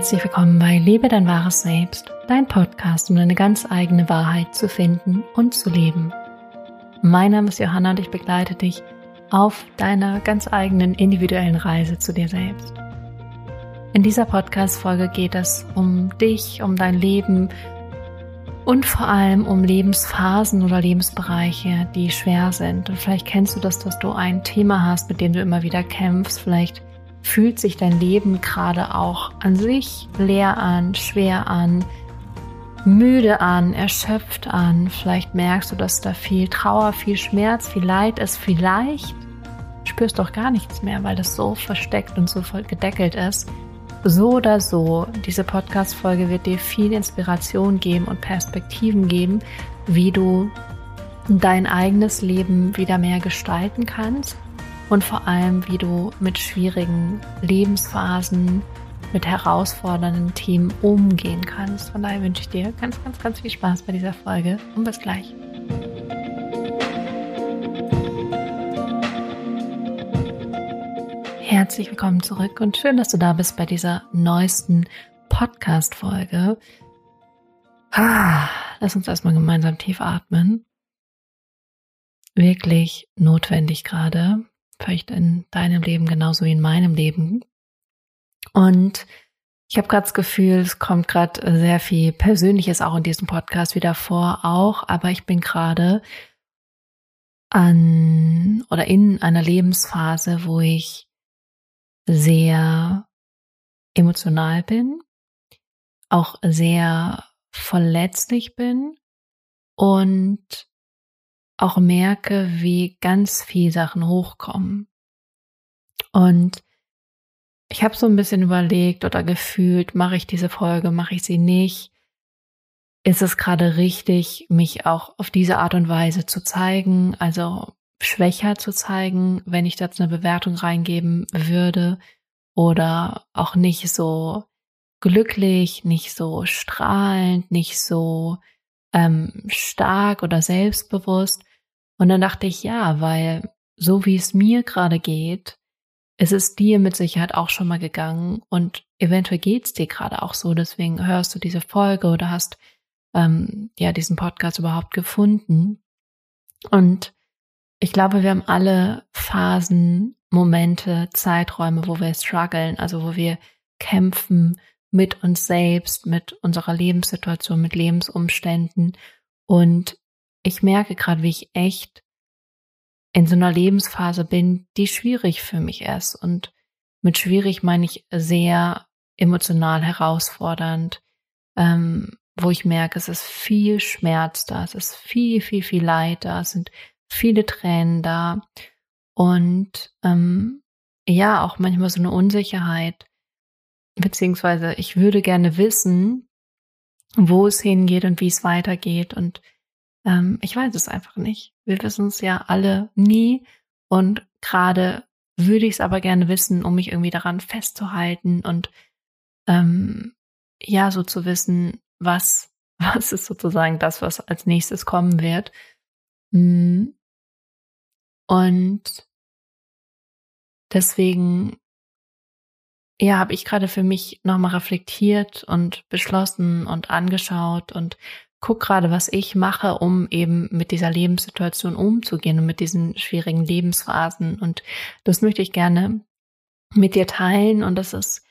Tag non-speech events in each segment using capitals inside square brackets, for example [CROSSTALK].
Herzlich willkommen bei Lebe dein wahres Selbst, dein Podcast, um deine ganz eigene Wahrheit zu finden und zu leben. Mein Name ist Johanna und ich begleite dich auf deiner ganz eigenen individuellen Reise zu dir selbst. In dieser Podcast-Folge geht es um dich, um dein Leben und vor allem um Lebensphasen oder Lebensbereiche, die schwer sind. Und vielleicht kennst du das, dass du ein Thema hast, mit dem du immer wieder kämpfst. Vielleicht fühlt sich dein Leben gerade auch an sich leer an, schwer an, müde an, erschöpft an. Vielleicht merkst du, dass da viel Trauer, viel Schmerz, viel Leid ist. Vielleicht spürst du auch gar nichts mehr, weil das so versteckt und so voll gedeckelt ist. So oder so, diese Podcast-Folge wird dir viel Inspiration geben und Perspektiven geben, wie du dein eigenes Leben wieder mehr gestalten kannst und vor allem, wie du mit schwierigen Lebensphasen, mit herausfordernden Themen umgehen kannst. Von daher wünsche ich dir ganz, ganz, ganz viel Spaß bei dieser Folge und bis gleich. Herzlich willkommen zurück und schön, dass du da bist bei dieser neuesten Podcast-Folge. Ah, lass uns erstmal gemeinsam tief atmen. Wirklich notwendig gerade vielleicht in deinem Leben genauso wie in meinem Leben. Und ich habe gerade das Gefühl, es kommt gerade sehr viel Persönliches auch in diesem Podcast wieder vor, auch, aber ich bin gerade an oder in einer Lebensphase, wo ich sehr emotional bin, auch sehr verletzlich bin und auch merke, wie ganz viel Sachen hochkommen. Und ich habe so ein bisschen überlegt oder gefühlt, mache ich diese Folge, mache ich sie nicht? Ist es gerade richtig, mich auch auf diese Art und Weise zu zeigen, also schwächer zu zeigen, wenn ich dazu eine Bewertung reingeben würde oder auch nicht so glücklich, nicht so strahlend, nicht so ähm, stark oder selbstbewusst. Und dann dachte ich, ja, weil so wie es mir gerade geht, es ist dir mit Sicherheit auch schon mal gegangen und eventuell geht's dir gerade auch so. Deswegen hörst du diese Folge oder hast ähm, ja diesen Podcast überhaupt gefunden. Und ich glaube, wir haben alle Phasen, Momente, Zeiträume, wo wir strugglen, also wo wir kämpfen mit uns selbst, mit unserer Lebenssituation, mit Lebensumständen. Und ich merke gerade, wie ich echt in so einer Lebensphase bin, die schwierig für mich ist. Und mit schwierig meine ich sehr emotional herausfordernd, ähm, wo ich merke, es ist viel Schmerz da, es ist viel, viel, viel Leid da, es sind viele Tränen da und ähm, ja, auch manchmal so eine Unsicherheit, beziehungsweise ich würde gerne wissen, wo es hingeht und wie es weitergeht und ähm, ich weiß es einfach nicht. Wir wissen es ja alle nie. Und gerade würde ich es aber gerne wissen, um mich irgendwie daran festzuhalten und ähm, ja, so zu wissen, was, [LAUGHS] was ist sozusagen das, was als nächstes kommen wird. Mm. Und deswegen, ja, habe ich gerade für mich nochmal reflektiert und beschlossen und angeschaut und guck gerade, was ich mache, um eben mit dieser Lebenssituation umzugehen und mit diesen schwierigen Lebensphasen. Und das möchte ich gerne mit dir teilen. Und das ist,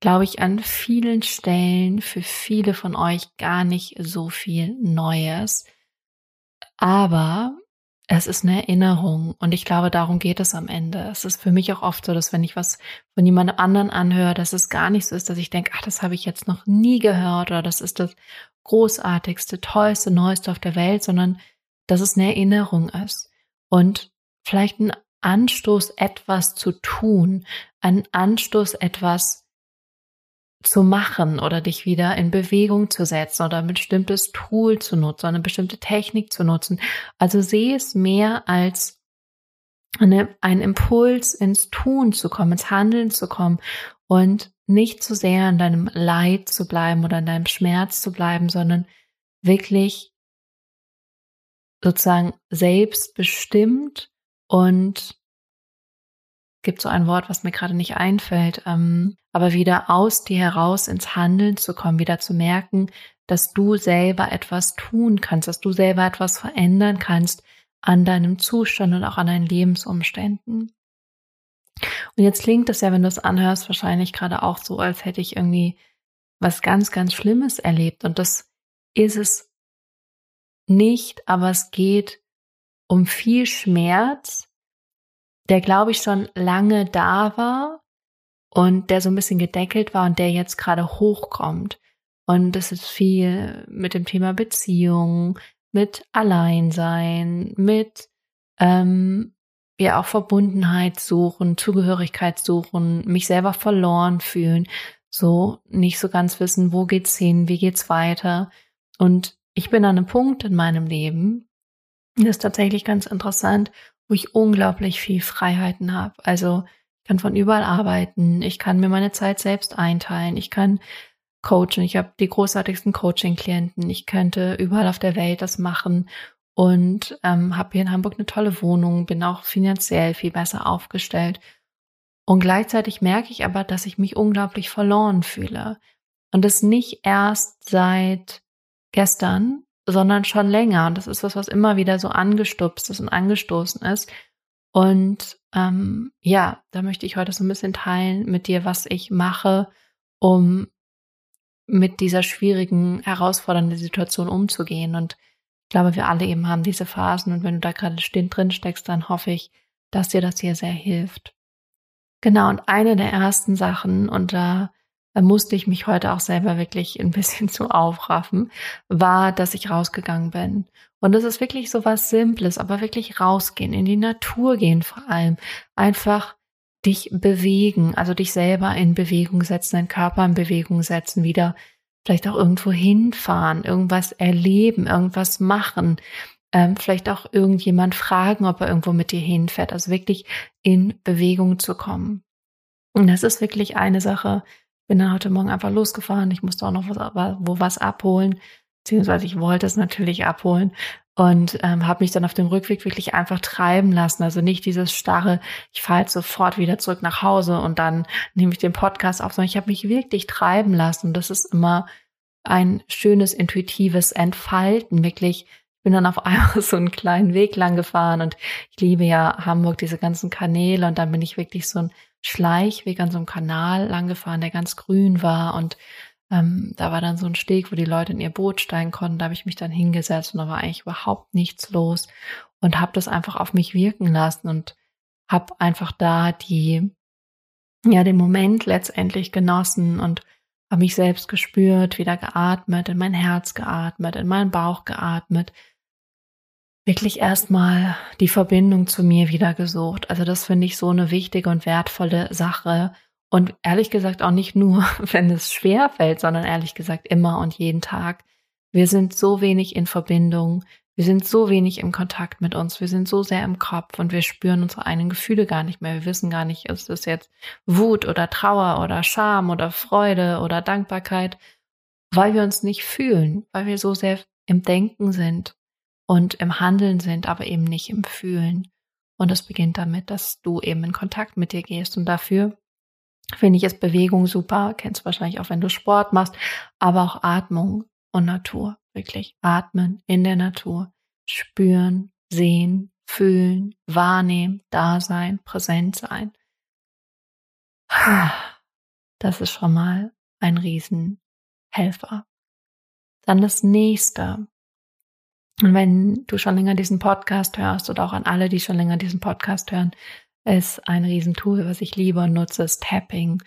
glaube ich, an vielen Stellen für viele von euch gar nicht so viel Neues. Aber es ist eine Erinnerung und ich glaube, darum geht es am Ende. Es ist für mich auch oft so, dass wenn ich was von jemand anderen anhöre, dass es gar nicht so ist, dass ich denke, ach, das habe ich jetzt noch nie gehört oder das ist das großartigste, tollste, neueste auf der Welt, sondern dass es eine Erinnerung ist und vielleicht ein Anstoß, etwas zu tun, ein Anstoß, etwas zu machen oder dich wieder in Bewegung zu setzen oder ein bestimmtes Tool zu nutzen, eine bestimmte Technik zu nutzen. Also sehe es mehr als eine, ein Impuls ins Tun zu kommen, ins Handeln zu kommen und nicht zu sehr in deinem Leid zu bleiben oder in deinem Schmerz zu bleiben, sondern wirklich sozusagen selbstbestimmt und gibt so ein Wort, was mir gerade nicht einfällt, ähm, aber wieder aus dir heraus ins Handeln zu kommen, wieder zu merken, dass du selber etwas tun kannst, dass du selber etwas verändern kannst an deinem Zustand und auch an deinen Lebensumständen. Und jetzt klingt das ja, wenn du es anhörst, wahrscheinlich gerade auch so, als hätte ich irgendwie was ganz, ganz Schlimmes erlebt. Und das ist es nicht, aber es geht um viel Schmerz, der, glaube ich, schon lange da war und der so ein bisschen gedeckelt war und der jetzt gerade hochkommt. Und es ist viel mit dem Thema Beziehung, mit Alleinsein, mit ähm, ja auch Verbundenheit suchen, Zugehörigkeit suchen, mich selber verloren fühlen, so nicht so ganz wissen, wo geht's hin, wie geht's weiter. Und ich bin an einem Punkt in meinem Leben, das ist tatsächlich ganz interessant, wo ich unglaublich viel Freiheiten habe. Also ich kann von überall arbeiten, ich kann mir meine Zeit selbst einteilen, ich kann coachen, ich habe die großartigsten Coaching-Klienten, ich könnte überall auf der Welt das machen und ähm, habe hier in Hamburg eine tolle Wohnung, bin auch finanziell viel besser aufgestellt. Und gleichzeitig merke ich aber, dass ich mich unglaublich verloren fühle. Und das nicht erst seit gestern, sondern schon länger. Und das ist was, was immer wieder so angestupst ist und angestoßen ist. Und ähm, ja, da möchte ich heute so ein bisschen teilen mit dir, was ich mache, um mit dieser schwierigen, herausfordernden Situation umzugehen. Und ich glaube, wir alle eben haben diese Phasen. Und wenn du da gerade drin steckst, dann hoffe ich, dass dir das hier sehr hilft. Genau, und eine der ersten Sachen, und da musste ich mich heute auch selber wirklich ein bisschen [LAUGHS] zu aufraffen, war, dass ich rausgegangen bin. Und das ist wirklich so was Simples, aber wirklich rausgehen, in die Natur gehen vor allem. Einfach dich bewegen, also dich selber in Bewegung setzen, deinen Körper in Bewegung setzen, wieder vielleicht auch irgendwo hinfahren, irgendwas erleben, irgendwas machen, ähm, vielleicht auch irgendjemand fragen, ob er irgendwo mit dir hinfährt, also wirklich in Bewegung zu kommen. Und das ist wirklich eine Sache, bin dann heute Morgen einfach losgefahren. Ich musste auch noch was, wo was abholen, beziehungsweise ich wollte es natürlich abholen und ähm, habe mich dann auf dem Rückweg wirklich einfach treiben lassen. Also nicht dieses starre, ich fahre jetzt sofort wieder zurück nach Hause und dann nehme ich den Podcast auf, sondern ich habe mich wirklich treiben lassen. Und das ist immer ein schönes, intuitives Entfalten, wirklich ich bin dann auf [LAUGHS] einmal so einen kleinen Weg lang gefahren und ich liebe ja Hamburg, diese ganzen Kanäle und dann bin ich wirklich so ein Schleichweg an so einem Kanal langgefahren, der ganz grün war und ähm, da war dann so ein Steg, wo die Leute in ihr Boot steigen konnten. Da habe ich mich dann hingesetzt und da war eigentlich überhaupt nichts los und habe das einfach auf mich wirken lassen und habe einfach da die ja den Moment letztendlich genossen und habe mich selbst gespürt, wieder geatmet, in mein Herz geatmet, in meinen Bauch geatmet, wirklich erstmal die Verbindung zu mir wieder gesucht. Also das finde ich so eine wichtige und wertvolle Sache. Und ehrlich gesagt auch nicht nur, [LAUGHS] wenn es schwer fällt, sondern ehrlich gesagt immer und jeden Tag. Wir sind so wenig in Verbindung. Wir sind so wenig im Kontakt mit uns. Wir sind so sehr im Kopf und wir spüren unsere eigenen Gefühle gar nicht mehr. Wir wissen gar nicht, ist es jetzt Wut oder Trauer oder Scham oder Freude oder Dankbarkeit, weil wir uns nicht fühlen, weil wir so sehr im Denken sind und im Handeln sind, aber eben nicht im Fühlen. Und das beginnt damit, dass du eben in Kontakt mit dir gehst. Und dafür finde ich es Bewegung super. Kennst du wahrscheinlich auch, wenn du Sport machst, aber auch Atmung und Natur. Wirklich atmen in der Natur, spüren, sehen, fühlen, wahrnehmen, da sein, präsent sein. Das ist schon mal ein Riesenhelfer. Dann das nächste, und wenn du schon länger diesen Podcast hörst oder auch an alle, die schon länger diesen Podcast hören, ist ein Riesentool, was ich liebe und nutze, ist Tapping.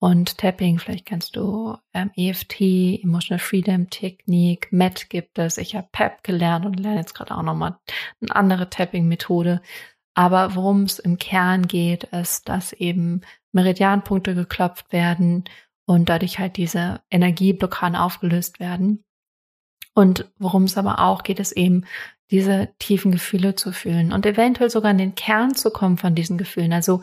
Und Tapping, vielleicht kennst du ähm, EFT, Emotional Freedom Technik, MET gibt es. Ich habe PEP gelernt und lerne jetzt gerade auch nochmal eine andere Tapping-Methode. Aber worum es im Kern geht, ist, dass eben Meridianpunkte geklopft werden und dadurch halt diese Energieblockaden aufgelöst werden. Und worum es aber auch geht, ist eben diese tiefen Gefühle zu fühlen und eventuell sogar in den Kern zu kommen von diesen Gefühlen. Also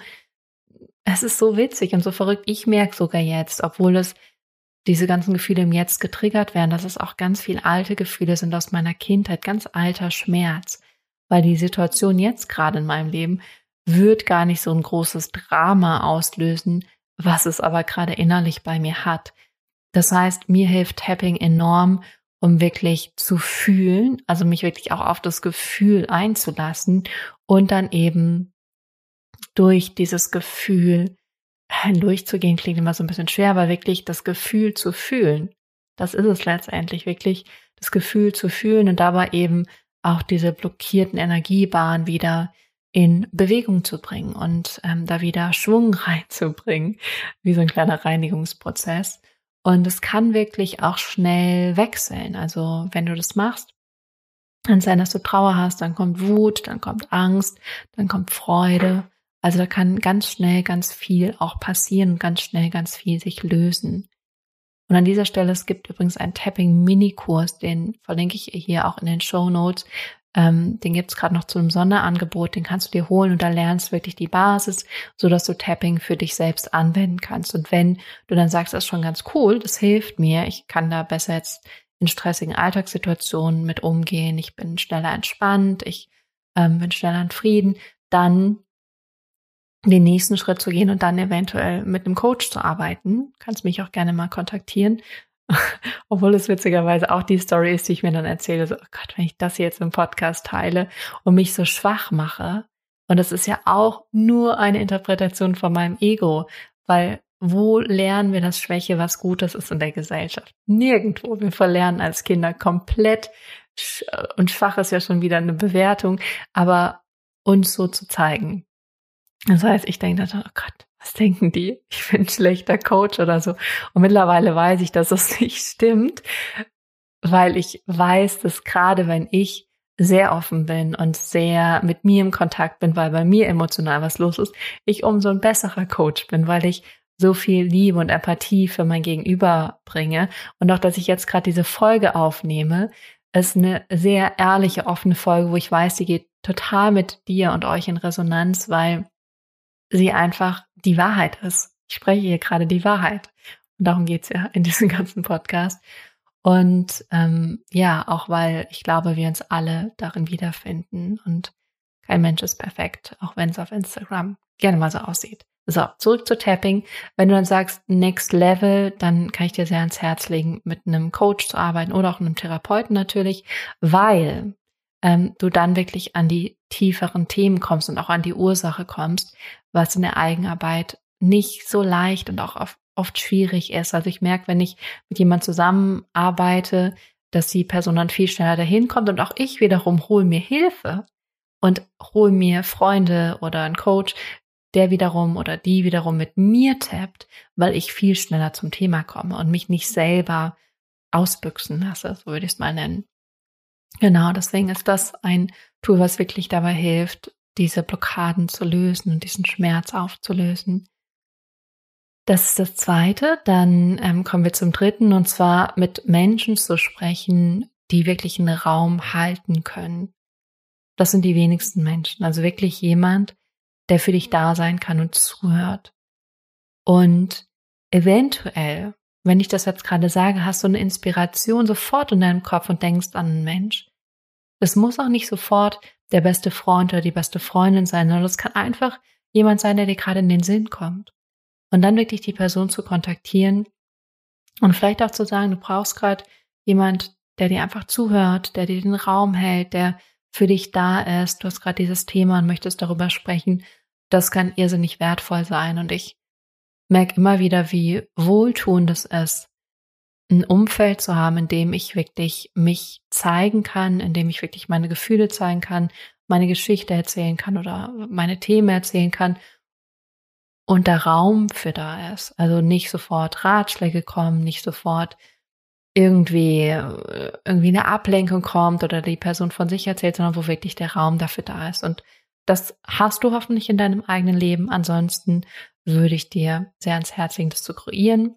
es ist so witzig und so verrückt. Ich merke sogar jetzt, obwohl es diese ganzen Gefühle im Jetzt getriggert werden, dass es auch ganz viel alte Gefühle sind aus meiner Kindheit, ganz alter Schmerz, weil die Situation jetzt gerade in meinem Leben wird gar nicht so ein großes Drama auslösen, was es aber gerade innerlich bei mir hat. Das heißt, mir hilft Tapping enorm, um wirklich zu fühlen, also mich wirklich auch auf das Gefühl einzulassen und dann eben durch dieses Gefühl hindurchzugehen, klingt immer so ein bisschen schwer, aber wirklich das Gefühl zu fühlen. Das ist es letztendlich, wirklich das Gefühl zu fühlen und dabei eben auch diese blockierten Energiebahnen wieder in Bewegung zu bringen und ähm, da wieder Schwung [LAUGHS] reinzubringen, wie so ein kleiner Reinigungsprozess. Und es kann wirklich auch schnell wechseln. Also wenn du das machst, kann sein, dass du Trauer hast, dann kommt Wut, dann kommt Angst, dann kommt Freude. Also da kann ganz schnell ganz viel auch passieren und ganz schnell ganz viel sich lösen. Und an dieser Stelle, es gibt übrigens einen Tapping-Mini-Kurs, den verlinke ich hier auch in den Show Notes. Ähm, den gibt's gerade noch zu einem Sonderangebot, den kannst du dir holen und da lernst wirklich die Basis, so dass du Tapping für dich selbst anwenden kannst. Und wenn du dann sagst, das ist schon ganz cool, das hilft mir, ich kann da besser jetzt in stressigen Alltagssituationen mit umgehen, ich bin schneller entspannt, ich ähm, bin schneller in Frieden, dann den nächsten Schritt zu gehen und dann eventuell mit einem Coach zu arbeiten. Kannst mich auch gerne mal kontaktieren. [LAUGHS] Obwohl es witzigerweise auch die Story ist, die ich mir dann erzähle, so, oh Gott, wenn ich das jetzt im Podcast teile und mich so schwach mache. Und das ist ja auch nur eine Interpretation von meinem Ego, weil wo lernen wir das Schwäche, was Gutes ist in der Gesellschaft? Nirgendwo. Wir verlernen als Kinder komplett und schwach ist ja schon wieder eine Bewertung, aber uns so zu zeigen, das heißt, ich denke dann, oh Gott, was denken die? Ich bin ein schlechter Coach oder so. Und mittlerweile weiß ich, dass das [LAUGHS] nicht stimmt, weil ich weiß, dass gerade wenn ich sehr offen bin und sehr mit mir im Kontakt bin, weil bei mir emotional was los ist, ich umso ein besserer Coach bin, weil ich so viel Liebe und Empathie für mein Gegenüber bringe. Und auch, dass ich jetzt gerade diese Folge aufnehme, ist eine sehr ehrliche, offene Folge, wo ich weiß, sie geht total mit dir und euch in Resonanz, weil sie einfach die Wahrheit ist. Ich spreche hier gerade die Wahrheit. Und darum geht's ja in diesem [LAUGHS] ganzen Podcast. Und ähm, ja, auch weil ich glaube, wir uns alle darin wiederfinden und kein Mensch ist perfekt, auch wenn es auf Instagram gerne mal so aussieht. So, zurück zu Tapping. Wenn du dann sagst Next Level, dann kann ich dir sehr ans Herz legen, mit einem Coach zu arbeiten oder auch einem Therapeuten natürlich, weil ähm, du dann wirklich an die tieferen Themen kommst und auch an die Ursache kommst, was in der Eigenarbeit nicht so leicht und auch oft schwierig ist. Also ich merke, wenn ich mit jemand zusammenarbeite, dass die Person dann viel schneller dahin kommt und auch ich wiederum hole mir Hilfe und hole mir Freunde oder einen Coach, der wiederum oder die wiederum mit mir tappt, weil ich viel schneller zum Thema komme und mich nicht selber ausbüchsen lasse, so würde ich es mal nennen. Genau, deswegen ist das ein Tool, was wirklich dabei hilft, diese Blockaden zu lösen und diesen Schmerz aufzulösen. Das ist das Zweite. Dann ähm, kommen wir zum Dritten und zwar mit Menschen zu sprechen, die wirklich einen Raum halten können. Das sind die wenigsten Menschen. Also wirklich jemand, der für dich da sein kann und zuhört. Und eventuell wenn ich das jetzt gerade sage, hast du eine Inspiration sofort in deinem Kopf und denkst an einen Mensch. Es muss auch nicht sofort der beste Freund oder die beste Freundin sein, sondern es kann einfach jemand sein, der dir gerade in den Sinn kommt. Und dann wirklich die Person zu kontaktieren und vielleicht auch zu sagen, du brauchst gerade jemand, der dir einfach zuhört, der dir den Raum hält, der für dich da ist. Du hast gerade dieses Thema und möchtest darüber sprechen. Das kann irrsinnig wertvoll sein. Und ich merke immer wieder, wie wohltuend es ist, ein Umfeld zu haben, in dem ich wirklich mich zeigen kann, in dem ich wirklich meine Gefühle zeigen kann, meine Geschichte erzählen kann oder meine Themen erzählen kann und der Raum für da ist. Also nicht sofort Ratschläge kommen, nicht sofort irgendwie, irgendwie eine Ablenkung kommt oder die Person von sich erzählt, sondern wo wirklich der Raum dafür da ist. Und das hast du hoffentlich in deinem eigenen Leben. Ansonsten würde ich dir sehr ans Herz legen, das zu kreieren.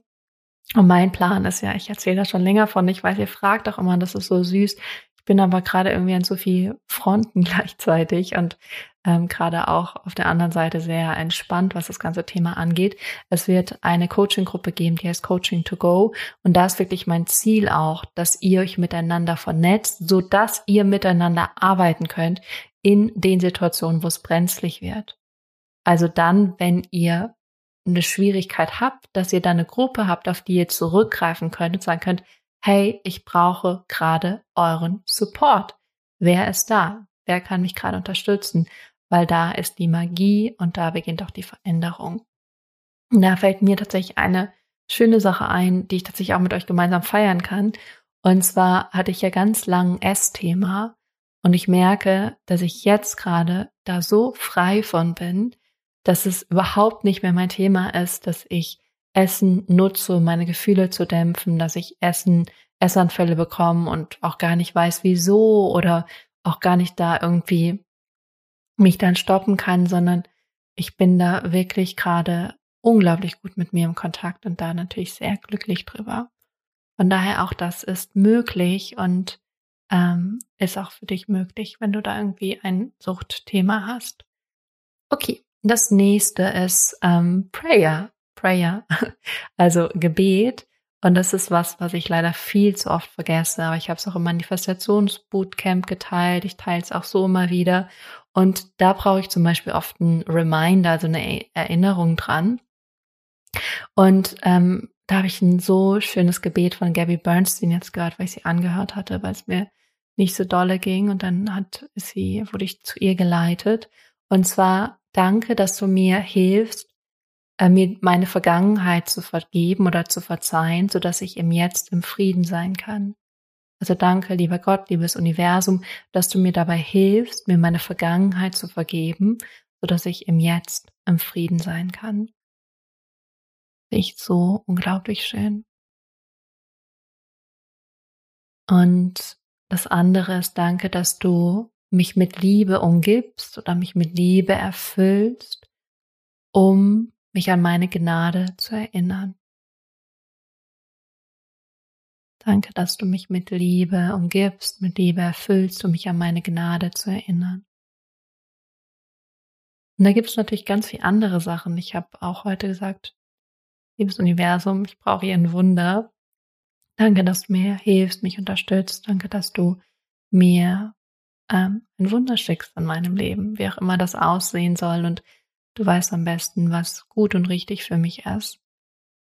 Und mein Plan ist ja, ich erzähle da schon länger von, ich weiß, ihr fragt auch immer, das ist so süß. Ich bin aber gerade irgendwie an so viel Fronten [LAUGHS] gleichzeitig und ähm, gerade auch auf der anderen Seite sehr entspannt, was das ganze Thema angeht. Es wird eine Coaching-Gruppe geben, die heißt Coaching to Go. Und da ist wirklich mein Ziel auch, dass ihr euch miteinander vernetzt, so dass ihr miteinander arbeiten könnt in den Situationen, wo es brenzlig wird. Also dann, wenn ihr eine Schwierigkeit habt, dass ihr da eine Gruppe habt, auf die ihr zurückgreifen könnt und sagen könnt, hey, ich brauche gerade euren Support. Wer ist da? Wer kann mich gerade unterstützen? Weil da ist die Magie und da beginnt auch die Veränderung. Und da fällt mir tatsächlich eine schöne Sache ein, die ich tatsächlich auch mit euch gemeinsam feiern kann. Und zwar hatte ich ja ganz lang ein Essthema und ich merke, dass ich jetzt gerade da so frei von bin, dass es überhaupt nicht mehr mein Thema ist, dass ich Essen nutze, um meine Gefühle zu dämpfen, dass ich Essen, Essanfälle bekomme und auch gar nicht weiß, wieso oder auch gar nicht da irgendwie mich dann stoppen kann, sondern ich bin da wirklich gerade unglaublich gut mit mir im Kontakt und da natürlich sehr glücklich drüber. Von daher auch das ist möglich und ähm, ist auch für dich möglich, wenn du da irgendwie ein Suchtthema hast. Okay, das nächste ist ähm, Prayer. Prayer, [LAUGHS] also Gebet. Und das ist was, was ich leider viel zu oft vergesse. Aber ich habe es auch im Manifestationsbootcamp geteilt. Ich teile es auch so immer wieder. Und da brauche ich zum Beispiel oft einen Reminder, also eine Erinnerung dran. Und ähm, da habe ich ein so schönes Gebet von Gabby Bernstein jetzt gehört, weil ich sie angehört hatte, weil es mir nicht so dolle ging. Und dann hat sie, wurde ich zu ihr geleitet. Und zwar, danke, dass du mir hilfst, äh, mir meine Vergangenheit zu vergeben oder zu verzeihen, so dass ich im Jetzt im Frieden sein kann. Also danke, lieber Gott, liebes Universum, dass du mir dabei hilfst, mir meine Vergangenheit zu vergeben, so dass ich im Jetzt im Frieden sein kann. Echt so unglaublich schön. Und das andere ist danke, dass du mich mit Liebe umgibst oder mich mit Liebe erfüllst, um mich an meine Gnade zu erinnern. Danke, dass du mich mit Liebe umgibst, mit Liebe erfüllst, um mich an meine Gnade zu erinnern. Und da gibt es natürlich ganz viele andere Sachen. Ich habe auch heute gesagt, liebes Universum, ich brauche hier ein Wunder. Danke, dass du mir hilfst, mich unterstützt. Danke, dass du mir ähm, ein Wunder schickst in meinem Leben, wie auch immer das aussehen soll. Und du weißt am besten, was gut und richtig für mich ist.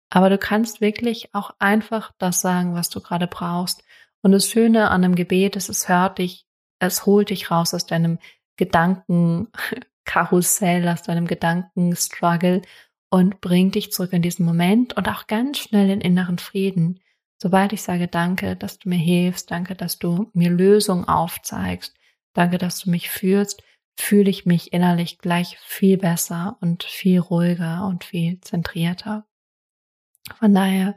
Aber du kannst wirklich auch einfach das sagen, was du gerade brauchst. Und das Schöne an einem Gebet ist, es hört dich, es holt dich raus aus deinem Gedankenkarussell, aus deinem Gedankenstruggle und bringt dich zurück in diesen Moment und auch ganz schnell in inneren Frieden. Sobald ich sage, danke, dass du mir hilfst, danke, dass du mir Lösungen aufzeigst, danke, dass du mich führst, fühle ich mich innerlich gleich viel besser und viel ruhiger und viel zentrierter. Von daher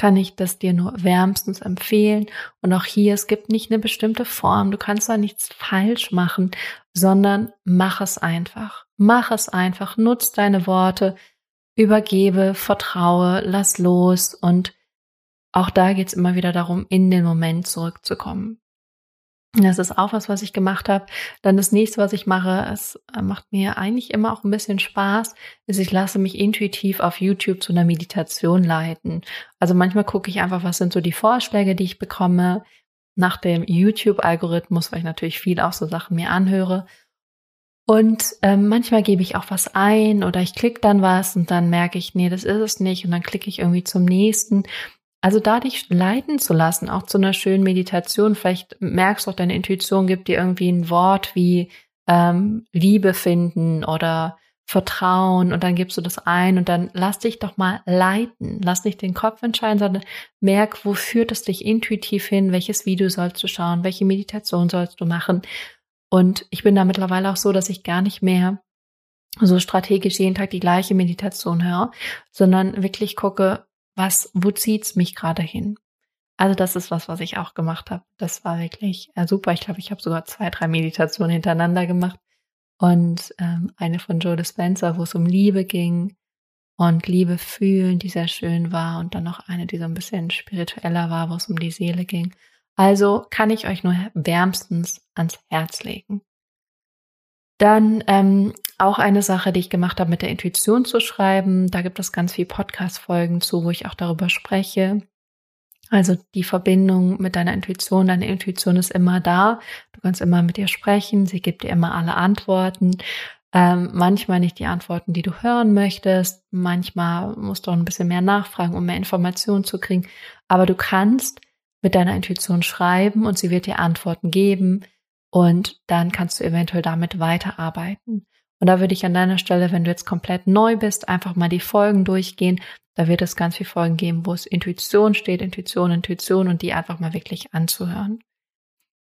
kann ich das dir nur wärmstens empfehlen. Und auch hier, es gibt nicht eine bestimmte Form. Du kannst da nichts falsch machen, sondern mach es einfach. Mach es einfach. Nutz deine Worte. Übergebe, vertraue, lass los. Und auch da geht es immer wieder darum, in den Moment zurückzukommen. Das ist auch was, was ich gemacht habe. Dann das nächste, was ich mache, es äh, macht mir eigentlich immer auch ein bisschen Spaß, ist, ich lasse mich intuitiv auf YouTube zu einer Meditation leiten. Also manchmal gucke ich einfach, was sind so die Vorschläge, die ich bekomme nach dem YouTube-Algorithmus, weil ich natürlich viel auch so Sachen mir anhöre. Und ähm, manchmal gebe ich auch was ein oder ich klicke dann was und dann merke ich, nee, das ist es nicht. Und dann klicke ich irgendwie zum nächsten. Also da dich leiten zu lassen, auch zu einer schönen Meditation, vielleicht merkst du auch, deine Intuition gibt dir irgendwie ein Wort wie ähm, Liebe finden oder Vertrauen und dann gibst du das ein und dann lass dich doch mal leiten. Lass nicht den Kopf entscheiden, sondern merk, wo führt es dich intuitiv hin, welches Video sollst du schauen, welche Meditation sollst du machen. Und ich bin da mittlerweile auch so, dass ich gar nicht mehr so strategisch jeden Tag die gleiche Meditation höre, sondern wirklich gucke, was, wo zieht's mich gerade hin? Also das ist was, was ich auch gemacht habe. Das war wirklich äh, super. Ich glaube, ich habe sogar zwei, drei Meditationen hintereinander gemacht und ähm, eine von Joe Dispenza, wo es um Liebe ging und Liebe fühlen, die sehr schön war und dann noch eine, die so ein bisschen spiritueller war, wo es um die Seele ging. Also kann ich euch nur wärmstens ans Herz legen. Dann ähm, auch eine Sache, die ich gemacht habe, mit der Intuition zu schreiben. Da gibt es ganz viele Podcast-Folgen zu, wo ich auch darüber spreche. Also die Verbindung mit deiner Intuition. Deine Intuition ist immer da. Du kannst immer mit ihr sprechen. Sie gibt dir immer alle Antworten. Ähm, manchmal nicht die Antworten, die du hören möchtest. Manchmal musst du auch ein bisschen mehr nachfragen, um mehr Informationen zu kriegen. Aber du kannst mit deiner Intuition schreiben und sie wird dir Antworten geben und dann kannst du eventuell damit weiterarbeiten. Und da würde ich an deiner Stelle, wenn du jetzt komplett neu bist, einfach mal die Folgen durchgehen. Da wird es ganz viele Folgen geben, wo es Intuition steht, Intuition, Intuition und die einfach mal wirklich anzuhören.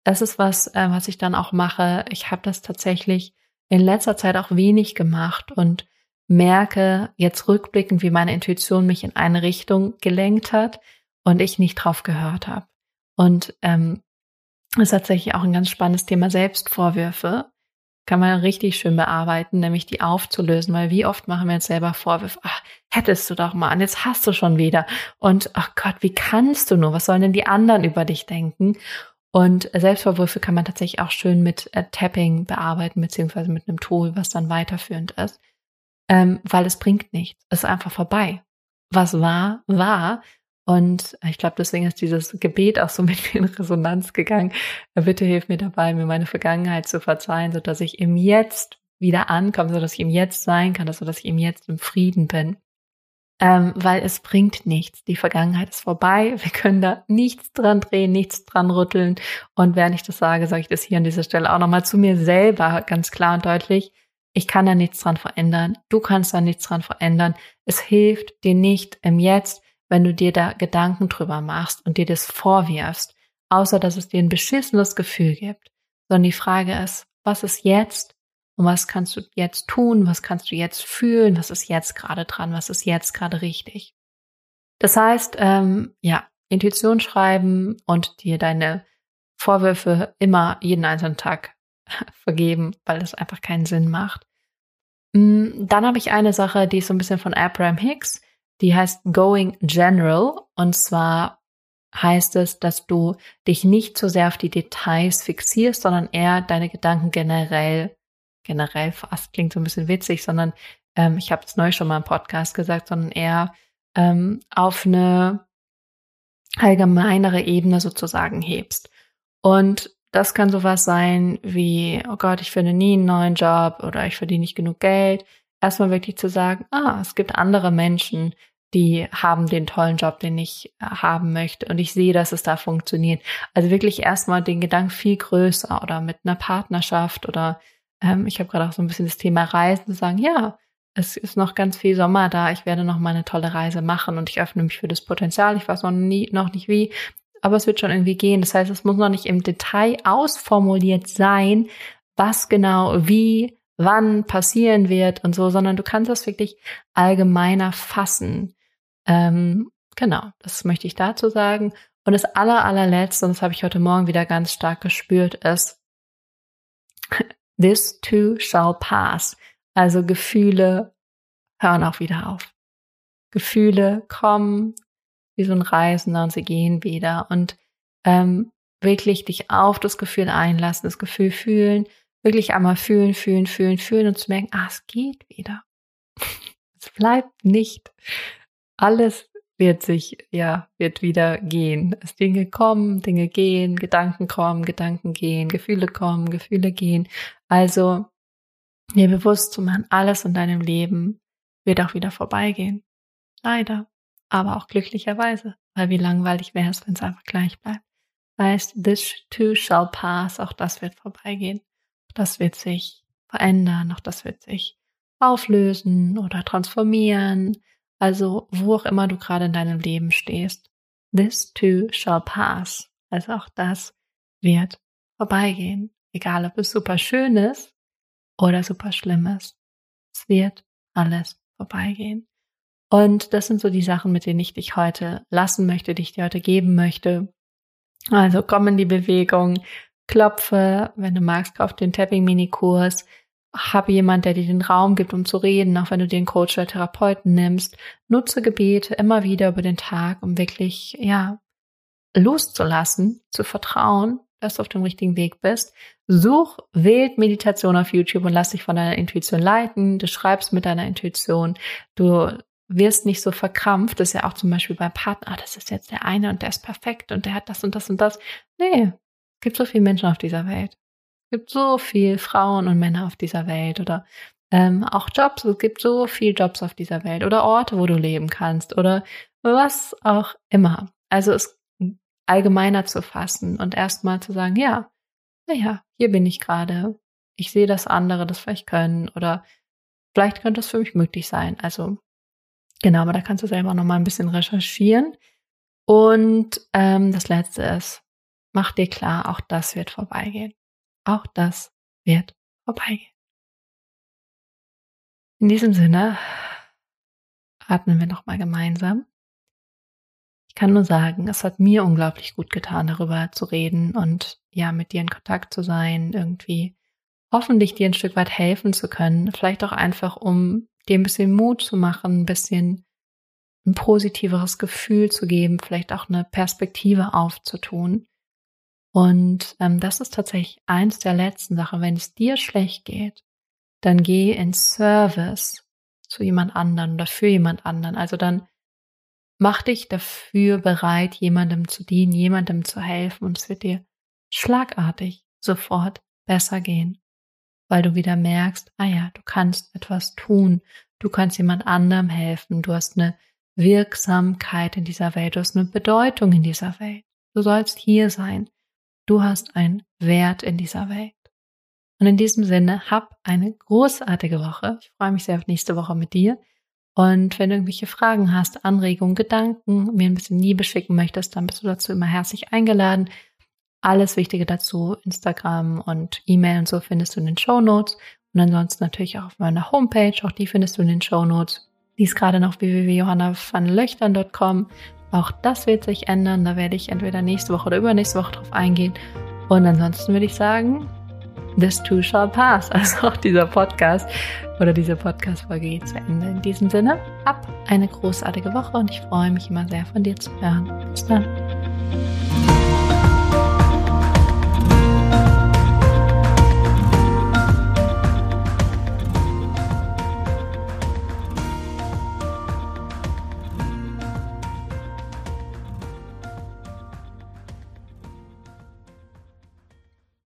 Das ist was, äh, was ich dann auch mache. Ich habe das tatsächlich in letzter Zeit auch wenig gemacht und merke jetzt rückblickend, wie meine Intuition mich in eine Richtung gelenkt hat und ich nicht drauf gehört habe. Und ähm, ist tatsächlich auch ein ganz spannendes Thema Selbstvorwürfe. Kann man richtig schön bearbeiten, nämlich die aufzulösen, weil wie oft machen wir jetzt selber Vorwürfe, ach, hättest du doch mal, und jetzt hast du schon wieder. Und ach Gott, wie kannst du nur? Was sollen denn die anderen über dich denken? Und Selbstvorwürfe kann man tatsächlich auch schön mit äh, Tapping bearbeiten, beziehungsweise mit einem Tool, was dann weiterführend ist. Ähm, weil es bringt nichts. Es ist einfach vorbei. Was war, war. Und ich glaube, deswegen ist dieses Gebet auch so mit mir in Resonanz gegangen. Bitte hilf mir dabei, mir meine Vergangenheit zu verzeihen, so dass ich im Jetzt wieder ankomme, so dass ich im Jetzt sein kann, so dass ich im Jetzt im Frieden bin ähm, weil es bringt nichts. Die Vergangenheit ist vorbei. Wir können da nichts dran drehen, nichts dran rütteln. Und während ich das sage, sage ich das hier an dieser Stelle auch nochmal zu mir selber ganz klar und deutlich. Ich kann da nichts dran verändern. Du kannst da nichts dran verändern. Es hilft dir nicht im Jetzt, wenn du dir da Gedanken drüber machst und dir das vorwirfst, außer dass es dir ein beschissenes Gefühl gibt. Sondern die Frage ist, was ist jetzt und was kannst du jetzt tun? Was kannst du jetzt fühlen? Was ist jetzt gerade dran? Was ist jetzt gerade richtig? Das heißt, ähm, ja, Intuition schreiben und dir deine Vorwürfe immer jeden einzelnen Tag [LAUGHS] vergeben, weil das einfach keinen Sinn macht. Mm, dann habe ich eine Sache, die ist so ein bisschen von Abraham Hicks, die heißt Going General. Und zwar heißt es, dass du dich nicht so sehr auf die Details fixierst, sondern eher deine Gedanken generell generell fast klingt so ein bisschen witzig, sondern ähm, ich habe es neu schon mal im Podcast gesagt, sondern eher ähm, auf eine allgemeinere Ebene sozusagen hebst. Und das kann sowas sein wie, oh Gott, ich finde nie einen neuen Job oder ich verdiene nicht genug Geld. Erstmal wirklich zu sagen, ah, es gibt andere Menschen, die haben den tollen Job, den ich äh, haben möchte. Und ich sehe, dass es da funktioniert. Also wirklich erstmal den Gedanken viel größer oder mit einer Partnerschaft oder ähm, ich habe gerade auch so ein bisschen das Thema Reisen, zu sagen, ja, es ist noch ganz viel Sommer da, ich werde noch mal eine tolle Reise machen und ich öffne mich für das Potenzial. Ich weiß noch, nie, noch nicht wie, aber es wird schon irgendwie gehen. Das heißt, es muss noch nicht im Detail ausformuliert sein, was genau, wie, wann passieren wird und so, sondern du kannst das wirklich allgemeiner fassen. Ähm, genau, das möchte ich dazu sagen. Und das aller, allerletzte, und das habe ich heute Morgen wieder ganz stark gespürt, ist, [LAUGHS] This too shall pass. Also Gefühle hören auch wieder auf. Gefühle kommen wie so ein Reisender und sie gehen wieder. Und ähm, wirklich dich auf das Gefühl einlassen, das Gefühl fühlen, wirklich einmal fühlen, fühlen, fühlen, fühlen und zu merken, ah, es geht wieder. [LAUGHS] es bleibt nicht. Alles wird sich, ja, wird wieder gehen. Es Dinge kommen, Dinge gehen, Gedanken kommen, Gedanken gehen, Gefühle kommen, Gefühle gehen. Also, dir bewusst zu machen, alles in deinem Leben wird auch wieder vorbeigehen. Leider. Aber auch glücklicherweise. Weil wie langweilig wäre es, wenn es einfach gleich bleibt. Heißt, this too shall pass. Auch das wird vorbeigehen. Das wird sich verändern. Auch das wird sich auflösen oder transformieren also wo auch immer du gerade in deinem Leben stehst. This too shall pass. Also auch das wird vorbeigehen. Egal ob es super schön ist oder super schlimm ist. Es wird alles vorbeigehen. Und das sind so die Sachen, mit denen ich dich heute lassen möchte, die ich dir heute geben möchte. Also komm in die Bewegung, klopfe, wenn du magst, kauf den Tapping-Mini-Kurs, habe jemand, der dir den Raum gibt, um zu reden, auch wenn du den Coach oder Therapeuten nimmst. Nutze Gebete immer wieder über den Tag, um wirklich, ja, loszulassen, zu vertrauen, dass du auf dem richtigen Weg bist. Such wählt Meditation auf YouTube und lass dich von deiner Intuition leiten. Du schreibst mit deiner Intuition. Du wirst nicht so verkrampft. Das ist ja auch zum Beispiel beim Partner, ah, das ist jetzt der eine und der ist perfekt und der hat das und das und das. Nee, gibt so viele Menschen auf dieser Welt gibt so viel Frauen und Männer auf dieser Welt oder ähm, auch Jobs. Es gibt so viel Jobs auf dieser Welt oder Orte, wo du leben kannst oder was auch immer. Also es allgemeiner zu fassen und erstmal zu sagen, ja, naja, hier bin ich gerade. Ich sehe, dass andere das vielleicht können oder vielleicht könnte es für mich möglich sein. Also genau, aber da kannst du selber noch mal ein bisschen recherchieren. Und ähm, das Letzte ist, mach dir klar, auch das wird vorbeigehen. Auch das wird vorbeigehen. In diesem Sinne atmen wir noch mal gemeinsam. Ich kann nur sagen, es hat mir unglaublich gut getan, darüber zu reden und ja, mit dir in Kontakt zu sein, irgendwie hoffentlich dir ein Stück weit helfen zu können, vielleicht auch einfach, um dir ein bisschen Mut zu machen, ein bisschen ein positiveres Gefühl zu geben, vielleicht auch eine Perspektive aufzutun. Und ähm, das ist tatsächlich eins der letzten Sachen. Wenn es dir schlecht geht, dann geh in Service zu jemand anderen oder für jemand anderen. Also dann Mach dich dafür bereit, jemandem zu dienen, jemandem zu helfen und es wird dir schlagartig sofort besser gehen, weil du wieder merkst, ah ja, du kannst etwas tun, du kannst jemand anderem helfen, du hast eine Wirksamkeit in dieser Welt, du hast eine Bedeutung in dieser Welt. Du sollst hier sein. Du hast einen Wert in dieser Welt. Und in diesem Sinne, hab eine großartige Woche. Ich freue mich sehr auf nächste Woche mit dir. Und wenn du irgendwelche Fragen hast, Anregungen, Gedanken, mir ein bisschen Liebe schicken möchtest, dann bist du dazu immer herzlich eingeladen. Alles Wichtige dazu, Instagram und E-Mail und so findest du in den Show Notes. Und ansonsten natürlich auch auf meiner Homepage, auch die findest du in den Show Notes. Die ist gerade noch www.johannavanlöchtern.com. Auch das wird sich ändern. Da werde ich entweder nächste Woche oder übernächste Woche drauf eingehen. Und ansonsten würde ich sagen, this too shall pass. [LAUGHS] Also auch dieser Podcast oder diese Podcast-Folge geht zu Ende. In diesem Sinne, ab eine großartige Woche und ich freue mich immer sehr von dir zu hören. Bis dann.